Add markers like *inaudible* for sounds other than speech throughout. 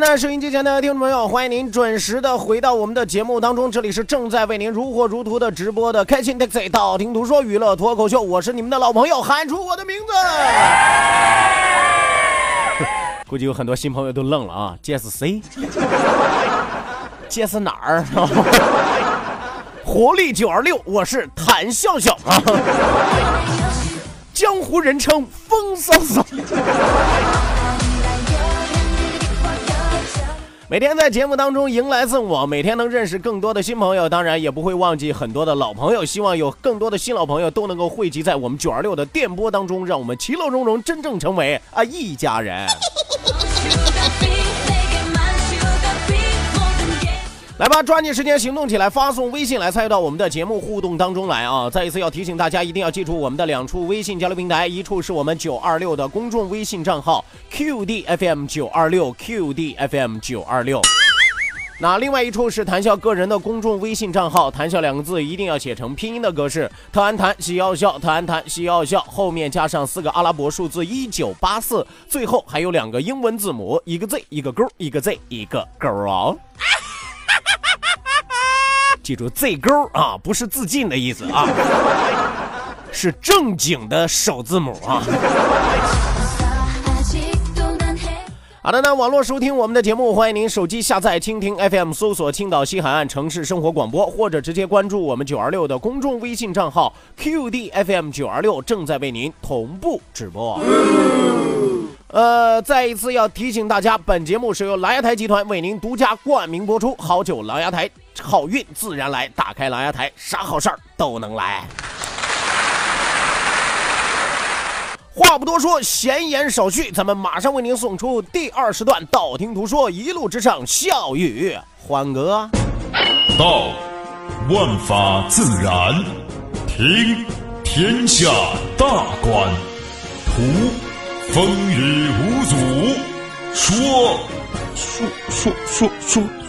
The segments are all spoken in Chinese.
那收音机前的听众朋友，欢迎您准时的回到我们的节目当中，这里是正在为您如火如荼的直播的开心 taxi 道听途说娱乐脱口秀，我是你们的老朋友，喊出我的名字。估计有很多新朋友都愣了啊，这是谁？这是哪儿？活力九二六，我是谭笑笑啊，江湖人称风骚骚。每天在节目当中迎来送往，每天能认识更多的新朋友，当然也不会忘记很多的老朋友。希望有更多的新老朋友都能够汇集在我们九二六的电波当中，让我们其乐融融，真正成为啊一家人。来吧，抓紧时间行动起来，发送微信来参与到我们的节目互动当中来啊！再一次要提醒大家，一定要记住我们的两处微信交流平台，一处是我们九二六的公众微信账号 QDFM 九二六 QDFM 九二六，那另外一处是谈笑个人的公众微信账号，谈笑两个字一定要写成拼音的格式，特安谈西要笑，特安谈西要笑，后面加上四个阿拉伯数字一九八四，最后还有两个英文字母，一个 Z 一个勾，一个 Z 一个勾哦。记住 Z 勾啊，不是自尽的意思啊，*laughs* 是正经的首字母啊。好的，那网络收听我们的节目，欢迎您手机下载蜻蜓 FM，搜索青岛西海岸城市生活广播，或者直接关注我们九二六的公众微信账号 QDFM 九二六，正在为您同步直播。呃，再一次要提醒大家，本节目是由狼牙台集团为您独家冠名播出，好酒狼牙台。好运自然来，打开狼牙台，啥好事儿都能来。话不多说，闲言少叙，咱们马上为您送出第二十段道听途说，一路之上笑语欢歌。道，万法自然；听，天下大观；图，风雨无阻；说，说说说说。说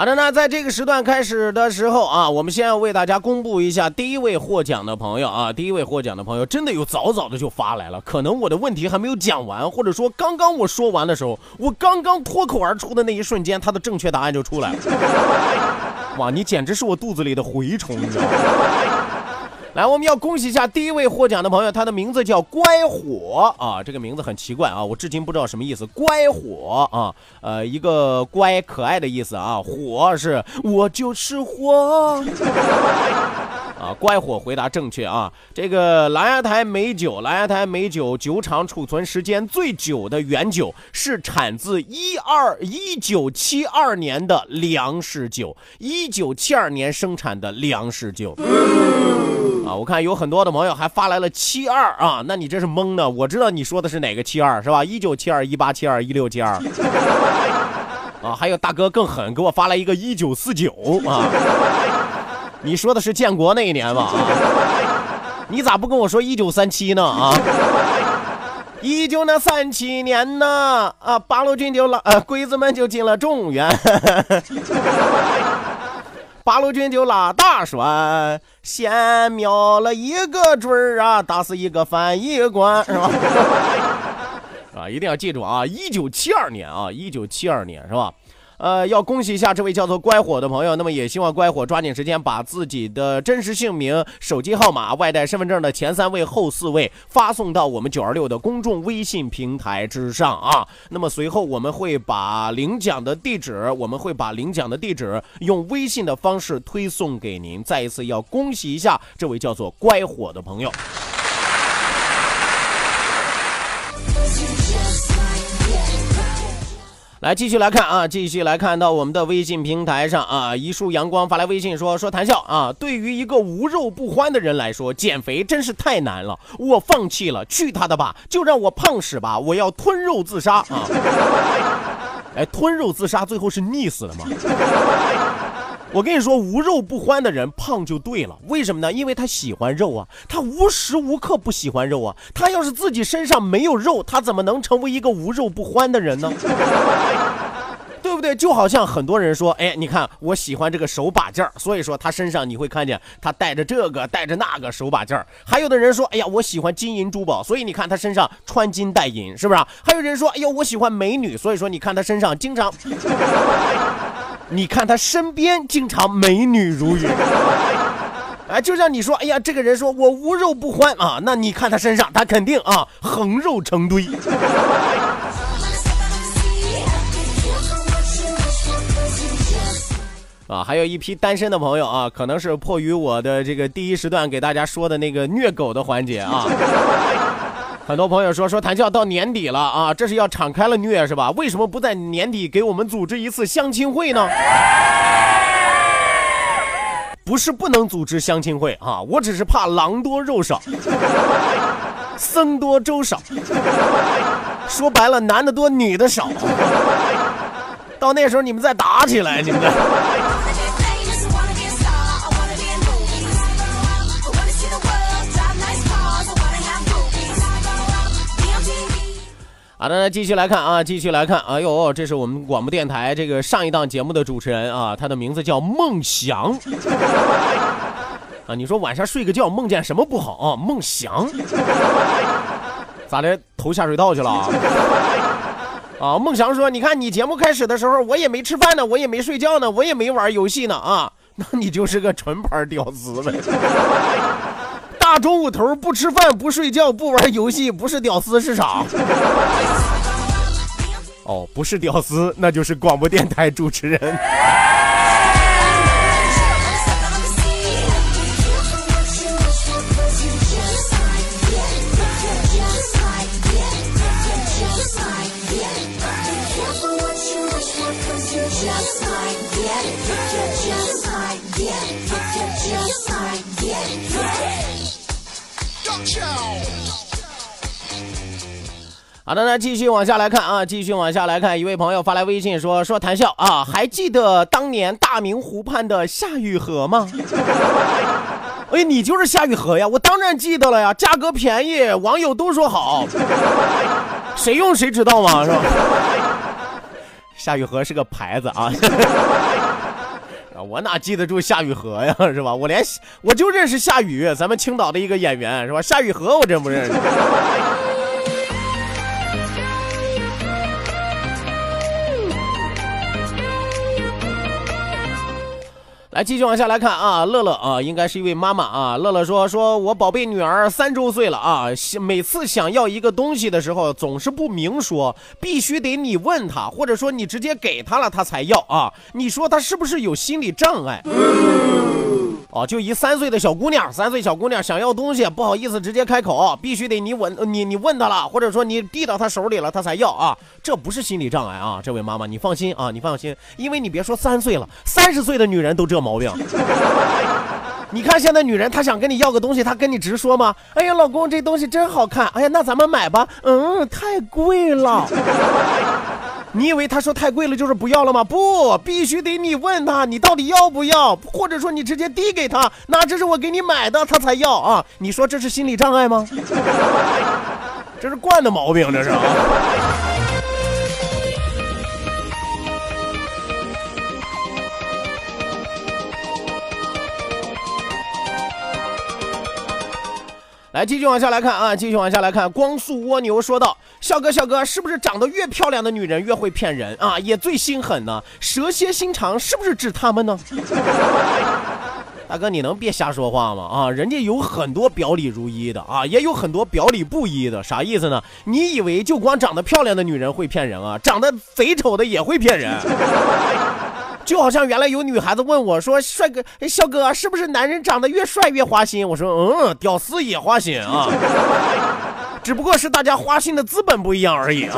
好的，那在这个时段开始的时候啊，我们先要为大家公布一下第一位获奖的朋友啊。第一位获奖的朋友真的有早早的就发来了，可能我的问题还没有讲完，或者说刚刚我说完的时候，我刚刚脱口而出的那一瞬间，他的正确答案就出来了。*laughs* 哇，你简直是我肚子里的蛔虫，你知道吗？来，我们要恭喜一下第一位获奖的朋友，他的名字叫乖火啊，这个名字很奇怪啊，我至今不知道什么意思。乖火啊，呃，一个乖可爱的意思啊，火是我就是火啊，乖火回答正确啊。这个狼牙台美酒，狼牙台美酒酒厂储存时间最久的原酒是产自一二一九七二年的粮食酒，一九七二年生产的粮食酒。啊，我看有很多的朋友还发来了七二啊，那你这是蒙的。我知道你说的是哪个七二，是吧？一九七二、一八七二、一六七二。啊，还有大哥更狠，给我发来一个一九四九啊，你说的是建国那一年吧？啊，你咋不跟我说一九三七呢？啊，一九那三七年呢，啊，八路军就拉，呃，鬼子们就进了中原。*laughs* 八路军就拉大栓，先瞄了一个准儿啊，打死一个翻译官，是吧？*laughs* 啊，一定要记住啊！一九七二年啊，一九七二年是吧？呃，要恭喜一下这位叫做乖火的朋友。那么也希望乖火抓紧时间把自己的真实姓名、手机号码、外带身份证的前三位、后四位发送到我们九二六的公众微信平台之上啊。那么随后我们会把领奖的地址，我们会把领奖的地址用微信的方式推送给您。再一次要恭喜一下这位叫做乖火的朋友。来继续来看啊，继续来看到我们的微信平台上啊，一束阳光发来微信说说谈笑啊，对于一个无肉不欢的人来说，减肥真是太难了，我放弃了，去他的吧，就让我胖死吧，我要吞肉自杀啊！*laughs* 哎，吞肉自杀最后是溺死了吗？我跟你说，无肉不欢的人胖就对了，为什么呢？因为他喜欢肉啊，他无时无刻不喜欢肉啊。他要是自己身上没有肉，他怎么能成为一个无肉不欢的人呢？*laughs* 对不对？就好像很多人说，哎，你看我喜欢这个手把件儿，所以说他身上你会看见他带着这个，带着那个手把件儿。还有的人说，哎呀，我喜欢金银珠宝，所以你看他身上穿金戴银，是不是？还有人说，哎呦，我喜欢美女，所以说你看他身上经常。你看他身边经常美女如云，哎，就像你说，哎呀，这个人说我无肉不欢啊，那你看他身上，他肯定啊横肉成堆。啊，还有一批单身的朋友啊，可能是迫于我的这个第一时段给大家说的那个虐狗的环节啊。很多朋友说说谈笑到年底了啊，这是要敞开了虐是吧？为什么不在年底给我们组织一次相亲会呢？不是不能组织相亲会啊，我只是怕狼多肉少，僧多粥少。说白了，男的多，女的少。到那时候你们再打起来，你们。好的，那继续来看啊，继续来看。哎呦，这是我们广播电台这个上一档节目的主持人啊，他的名字叫孟祥 *laughs* 啊。你说晚上睡个觉梦见什么不好啊？梦祥 *laughs* 咋的？投下水道去了 *laughs* 啊？孟祥说：“你看你节目开始的时候，我也没吃饭呢，我也没睡觉呢，我也没玩游戏呢啊，那你就是个纯牌屌丝呗。”大中午头不吃饭不睡觉不玩游戏不是屌丝是啥？*laughs* 哦，不是屌丝，那就是广播电台主持人。*laughs* 好的，那继续往下来看啊，继续往下来看，一位朋友发来微信说说谈笑啊，还记得当年大明湖畔的夏雨荷吗？*laughs* 哎，你就是夏雨荷呀，我当然记得了呀，价格便宜，网友都说好，谁用谁知道嘛？是吧？夏雨荷是个牌子啊，我哪记得住夏雨荷呀，是吧？我连我就认识夏雨，咱们青岛的一个演员是吧？夏雨荷我真不认识。来，继续往下来看啊，乐乐啊，应该是一位妈妈啊。乐乐说：“说我宝贝女儿三周岁了啊，每次想要一个东西的时候，总是不明说，必须得你问她，或者说你直接给她了，她才要啊。你说她是不是有心理障碍？” *laughs* 哦，就一三岁的小姑娘，三岁小姑娘想要东西，不好意思直接开口，必须得你问你你问她了，或者说你递到她手里了，她才要啊。这不是心理障碍啊，这位妈妈你放心啊，你放心，因为你别说三岁了，三十岁的女人都这毛病。*laughs* 你看现在女人，她想跟你要个东西，她跟你直说吗？哎呀，老公这东西真好看，哎呀，那咱们买吧。嗯，太贵了。你以为他说太贵了就是不要了吗？不，必须得你问他，你到底要不要，或者说你直接递给他，那这是我给你买的，他才要啊！你说这是心理障碍吗？*laughs* 这是惯的毛病，这是来，继续往下来看啊，继续往下来看。光速蜗牛说道：“笑哥，笑哥，是不是长得越漂亮的女人越会骗人啊？也最心狠呢？蛇蝎心肠是不是指他们呢？”大哥，你能别瞎说话吗？啊，人家有很多表里如一的啊，也有很多表里不一的，啥意思呢？你以为就光长得漂亮的女人会骗人啊？长得贼丑的也会骗人。就好像原来有女孩子问我说：“帅哥，笑哥，是不是男人长得越帅越花心？”我说：“嗯，屌丝也花心啊，只不过是大家花心的资本不一样而已啊。”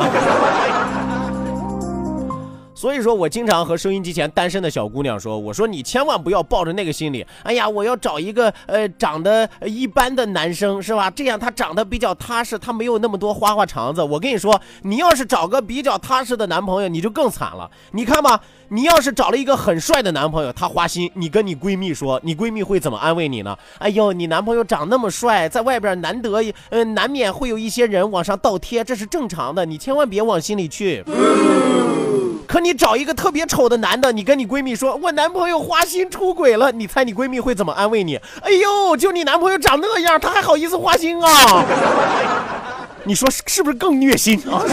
所以说我经常和收音机前单身的小姑娘说：“我说你千万不要抱着那个心理，哎呀，我要找一个呃长得一般的男生是吧？这样他长得比较踏实，他没有那么多花花肠子。我跟你说，你要是找个比较踏实的男朋友，你就更惨了。你看吧，你要是找了一个很帅的男朋友，他花心，你跟你闺蜜说，你闺蜜会怎么安慰你呢？哎呦，你男朋友长那么帅，在外边难得呃难免会有一些人往上倒贴，这是正常的，你千万别往心里去。”可你找一个特别丑的男的，你跟你闺蜜说，我男朋友花心出轨了，你猜你闺蜜会怎么安慰你？哎呦，就你男朋友长那样，他还好意思花心啊？你说是是不是更虐心啊？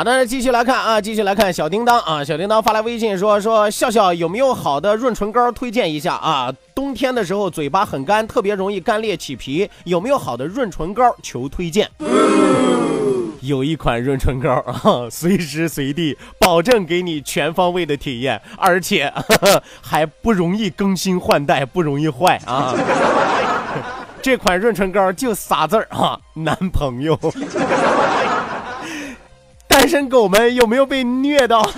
好的，继续来看啊，继续来看小叮当啊，小叮当发来微信说说笑笑有没有好的润唇膏推荐一下啊？冬天的时候嘴巴很干，特别容易干裂起皮，有没有好的润唇膏？求推荐。有一款润唇膏啊，随时随地保证给你全方位的体验，而且 *laughs* 还不容易更新换代，不容易坏啊。*laughs* 这款润唇膏就仨字儿啊，男朋友。单身狗们有没有被虐到？*laughs*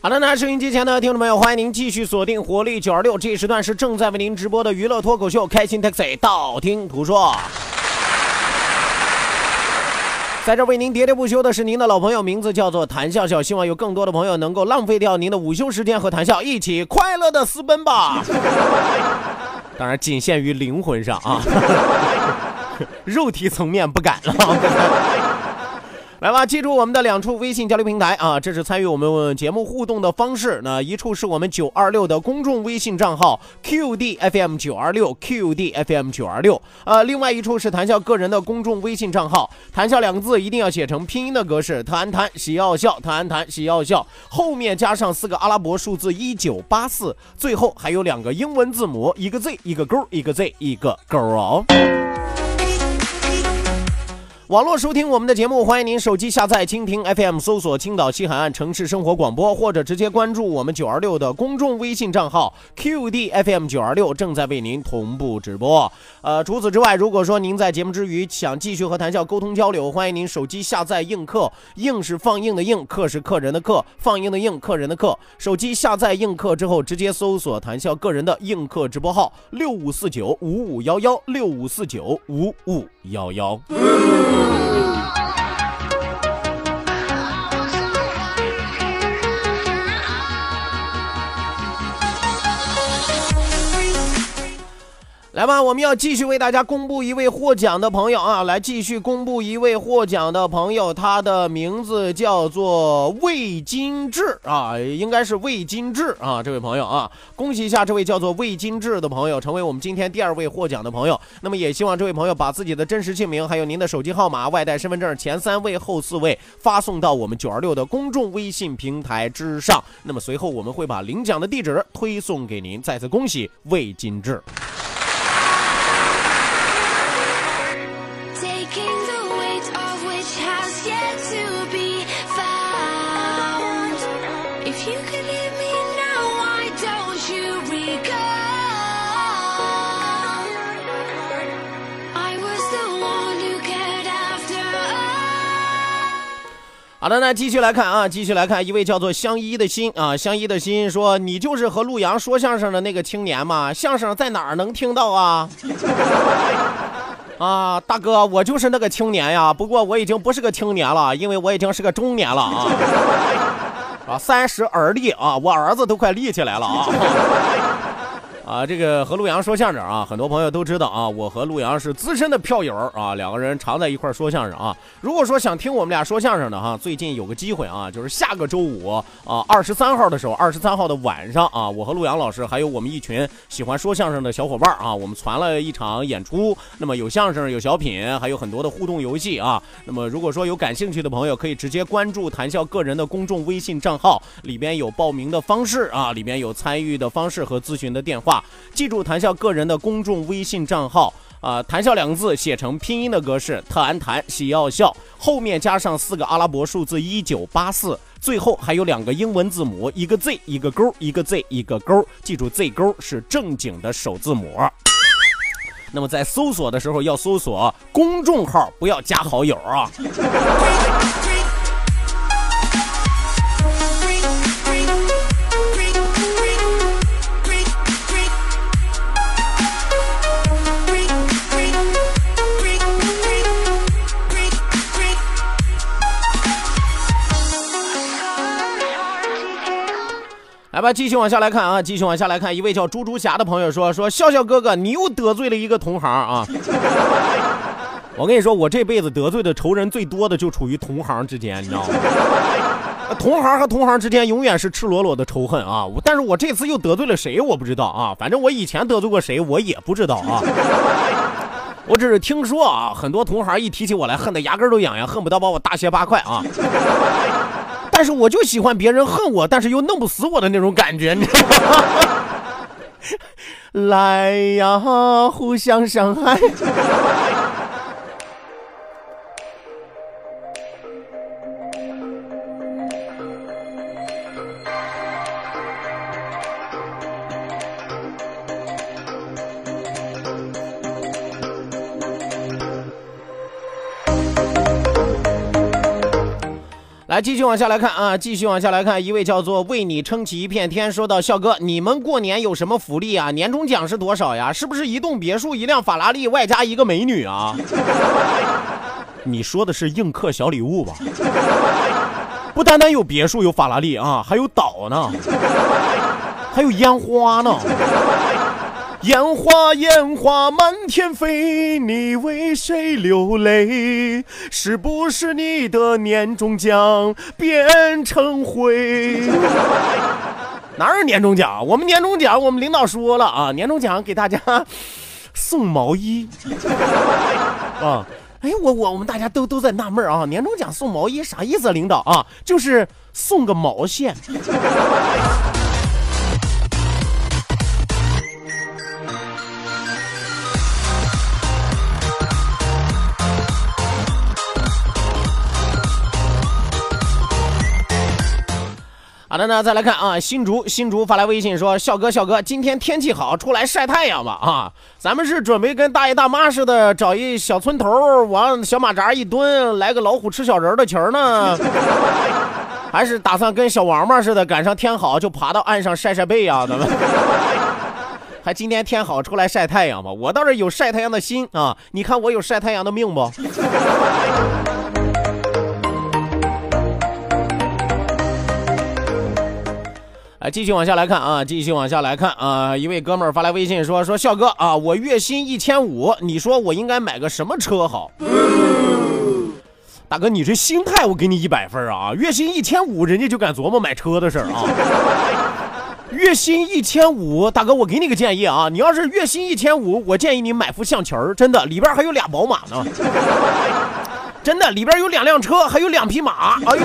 好的，那收音机前的听众朋友，欢迎您继续锁定活力九二六，这一时段是正在为您直播的娱乐脱口秀《开心 Taxi》，道听途说，在这为您喋喋不休的是您的老朋友，名字叫做谭笑笑，希望有更多的朋友能够浪费掉您的午休时间和谭笑一起快乐的私奔吧。当然，仅限于灵魂上啊，*laughs* 肉体层面不敢了。来吧，记住我们的两处微信交流平台啊，这是参与我们节目互动的方式。那一处是我们九二六的公众微信账号 QDFM 九二六 QDFM 九二六，呃，另外一处是谈笑个人的公众微信账号，谈笑两个字一定要写成拼音的格式，谈谈喜要笑，谈谈喜要笑，后面加上四个阿拉伯数字一九八四，最后还有两个英文字母，一个 Z 一个勾，一个 Z 一个勾哦。网络收听我们的节目，欢迎您手机下载蜻蜓 FM，搜索青岛西海岸城市生活广播，或者直接关注我们九二六的公众微信账号 QDFM 九二六，正在为您同步直播。呃，除此之外，如果说您在节目之余想继续和谈笑沟通交流，欢迎您手机下载映客，映是放映的映，客是客人的客，放映的映，客人的客。手机下载映客之后，直接搜索谈笑个人的映客直播号六五四九五五幺幺六五四九五五幺幺。Ooh. 来吧，我们要继续为大家公布一位获奖的朋友啊！来，继续公布一位获奖的朋友，他的名字叫做魏金志啊，应该是魏金志啊，这位朋友啊，恭喜一下这位叫做魏金志的朋友，成为我们今天第二位获奖的朋友。那么也希望这位朋友把自己的真实姓名，还有您的手机号码、外带身份证前三位、后四位发送到我们九二六的公众微信平台之上。那么随后我们会把领奖的地址推送给您。再次恭喜魏金志。好的，那继续来看啊，继续来看一位叫做相依的心啊，相依的心说：“你就是和陆阳说相声的那个青年吗？相声在哪儿能听到啊？” *laughs* 啊，大哥，我就是那个青年呀，不过我已经不是个青年了，因为我已经是个中年了啊。啊，三十而立啊，我儿子都快立起来了啊。啊，这个和陆阳说相声啊，很多朋友都知道啊，我和陆阳是资深的票友啊，两个人常在一块说相声啊。如果说想听我们俩说相声的哈，最近有个机会啊，就是下个周五啊，二十三号的时候，二十三号的晚上啊，我和陆阳老师还有我们一群喜欢说相声的小伙伴啊，我们传了一场演出，那么有相声，有小品，还有很多的互动游戏啊。那么如果说有感兴趣的朋友，可以直接关注谈笑个人的公众微信账号，里边有报名的方式啊，里边有参与的方式和咨询的电话。记住谈笑个人的公众微信账号啊，谈笑两个字写成拼音的格式，特安谈喜要笑，后面加上四个阿拉伯数字一九八四，最后还有两个英文字母，一个 Z 一个勾，一个 Z 一个勾，记住 Z 勾是正经的首字母。那么在搜索的时候要搜索公众号，不要加好友啊。来吧，继续往下来看啊，继续往下来看，一位叫猪猪侠的朋友说说笑笑哥哥，你又得罪了一个同行啊。我跟你说，我这辈子得罪的仇人最多的就处于同行之间，你知道吗？同行和同行之间永远是赤裸裸的仇恨啊！但是我这次又得罪了谁，我不知道啊。反正我以前得罪过谁，我也不知道啊。我只是听说啊，很多同行一提起我来，恨得牙根都痒痒，恨不得把我大卸八块啊。但是我就喜欢别人恨我，但是又弄不死我的那种感觉，你知道吗？*laughs* 来呀，互相伤害。继续往下来看啊，继续往下来看，一位叫做为你撑起一片天，说到笑哥，你们过年有什么福利啊？年终奖是多少呀？是不是一栋别墅、一辆法拉利，外加一个美女啊？*laughs* 你说的是映客小礼物吧？不单单有别墅、有法拉利啊，还有岛呢，还有烟花呢。烟花烟花满天飞，你为谁流泪？是不是你的年终奖变成灰？哪有年终奖？我们年终奖，我们领导说了啊，年终奖给大家送毛衣啊。哎，我我我们大家都都在纳闷啊，年终奖送毛衣啥意思？领导啊，就是送个毛线。好的呢，再来看啊，新竹新竹发来微信说：“笑哥笑哥，今天天气好，出来晒太阳吧啊！咱们是准备跟大爷大妈似的，找一小村头，往小马扎一蹲，来个老虎吃小人的情呢，*laughs* 还是打算跟小王八似的，赶上天好就爬到岸上晒晒背呀？咱们 *laughs* 还今天天好出来晒太阳吧？我倒是有晒太阳的心啊！你看我有晒太阳的命不？”来，继续往下来看啊，继续往下来看啊！一位哥们儿发来微信说：“说笑哥啊，我月薪一千五，你说我应该买个什么车好？”大哥，你这心态我给你一百分啊！月薪一千五，人家就敢琢磨买车的事儿啊！月薪一千五，大哥，我给你个建议啊，你要是月薪一千五，我建议你买副象棋儿，真的，里边还有俩宝马呢，*laughs* 真的，里边有两辆车，还有两匹马，哎呦！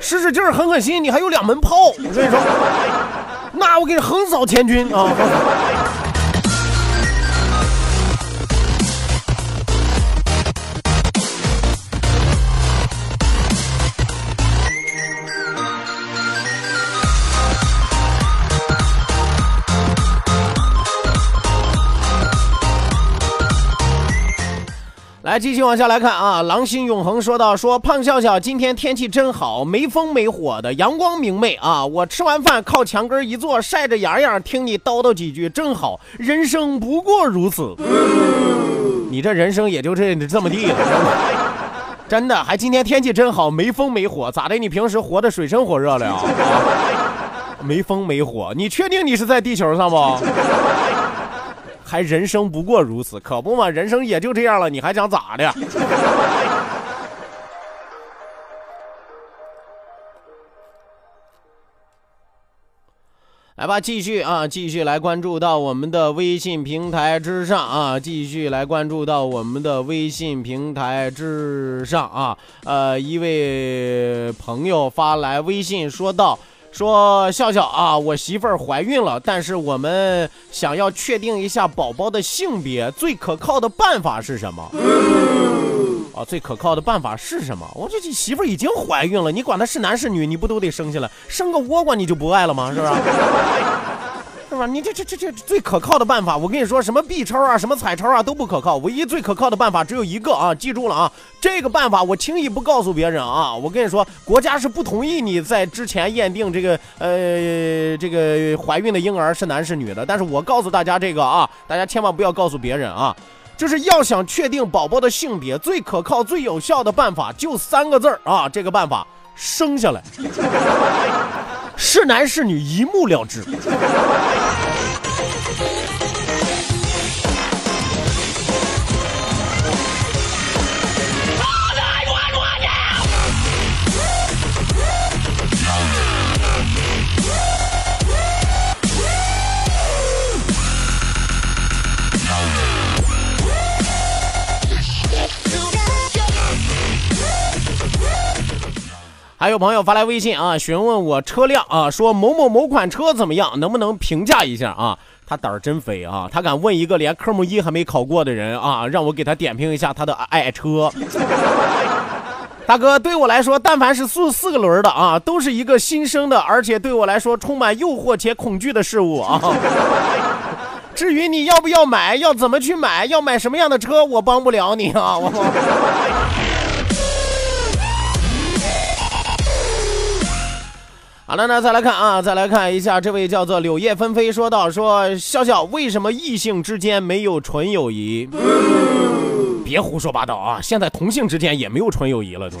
使使劲儿，狠狠心，你还有两门炮，我跟你说，那我给你横扫千军啊！来来，继续往下来看啊。狼心永恒说到说胖笑笑，今天天气真好，没风没火的，阳光明媚啊。我吃完饭靠墙根一坐，晒着痒痒，听你叨叨几句，真好。人生不过如此，你这人生也就这这么地了，真的。还今天天气真好，没风没火，咋的？你平时活得水深火热了呀？没风没火，你确定你是在地球上不？还人生不过如此，可不嘛？人生也就这样了，你还想咋的？*laughs* 来吧，继续啊，继续来关注到我们的微信平台之上啊，继续来关注到我们的微信平台之上啊。呃，一位朋友发来微信说道。说笑笑啊，我媳妇儿怀孕了，但是我们想要确定一下宝宝的性别，最可靠的办法是什么？啊，最可靠的办法是什么？我这媳妇儿已经怀孕了，你管她是男是女，你不都得生下来？生个倭瓜你就不爱了吗？是不是？你这这这这最可靠的办法，我跟你说，什么 B 超啊，什么彩超啊都不可靠，唯一最可靠的办法只有一个啊！记住了啊，这个办法我轻易不告诉别人啊！我跟你说，国家是不同意你在之前验定这个呃这个怀孕的婴儿是男是女的，但是我告诉大家这个啊，大家千万不要告诉别人啊！就是要想确定宝宝的性别，最可靠、最有效的办法就三个字儿啊！这个办法，生下来。是男是女一目了之。还有朋友发来微信啊，询问我车辆啊，说某某某款车怎么样，能不能评价一下啊？他胆儿真肥啊，他敢问一个连科目一还没考过的人啊，让我给他点评一下他的爱车。大哥，对我来说，但凡是四四个轮的啊，都是一个新生的，而且对我来说充满诱惑且恐惧的事物啊。至于你要不要买，要怎么去买，要买什么样的车，我帮不了你啊。我。好了，那再来看啊，再来看一下，这位叫做柳叶纷飞说道：“说笑笑，为什么异性之间没有纯友谊？别胡说八道啊！现在同性之间也没有纯友谊了，都。”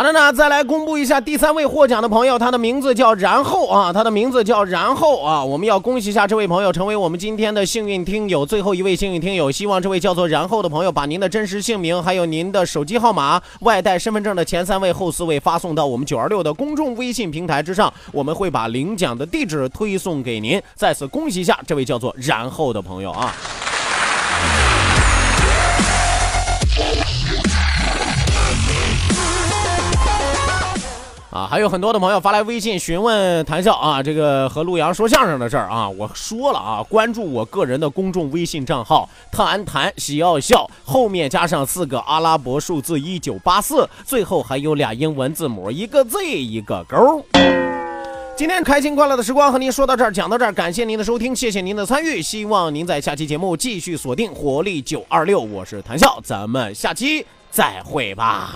好的呢，再来公布一下第三位获奖的朋友，他的名字叫然后啊，他的名字叫然后啊，我们要恭喜一下这位朋友，成为我们今天的幸运听友，最后一位幸运听友。希望这位叫做然后的朋友把您的真实姓名，还有您的手机号码、外带身份证的前三位、后四位发送到我们九二六的公众微信平台之上，我们会把领奖的地址推送给您。再次恭喜一下这位叫做然后的朋友啊。啊，还有很多的朋友发来微信询问谈笑啊，这个和陆阳说相声的事儿啊，我说了啊，关注我个人的公众微信账号“谈谈喜要笑”，后面加上四个阿拉伯数字一九八四，最后还有俩英文字母，一个 Z 一个勾。今天开心快乐的时光和您说到这儿，讲到这儿，感谢您的收听，谢谢您的参与，希望您在下期节目继续锁定活力九二六，我是谈笑，咱们下期再会吧。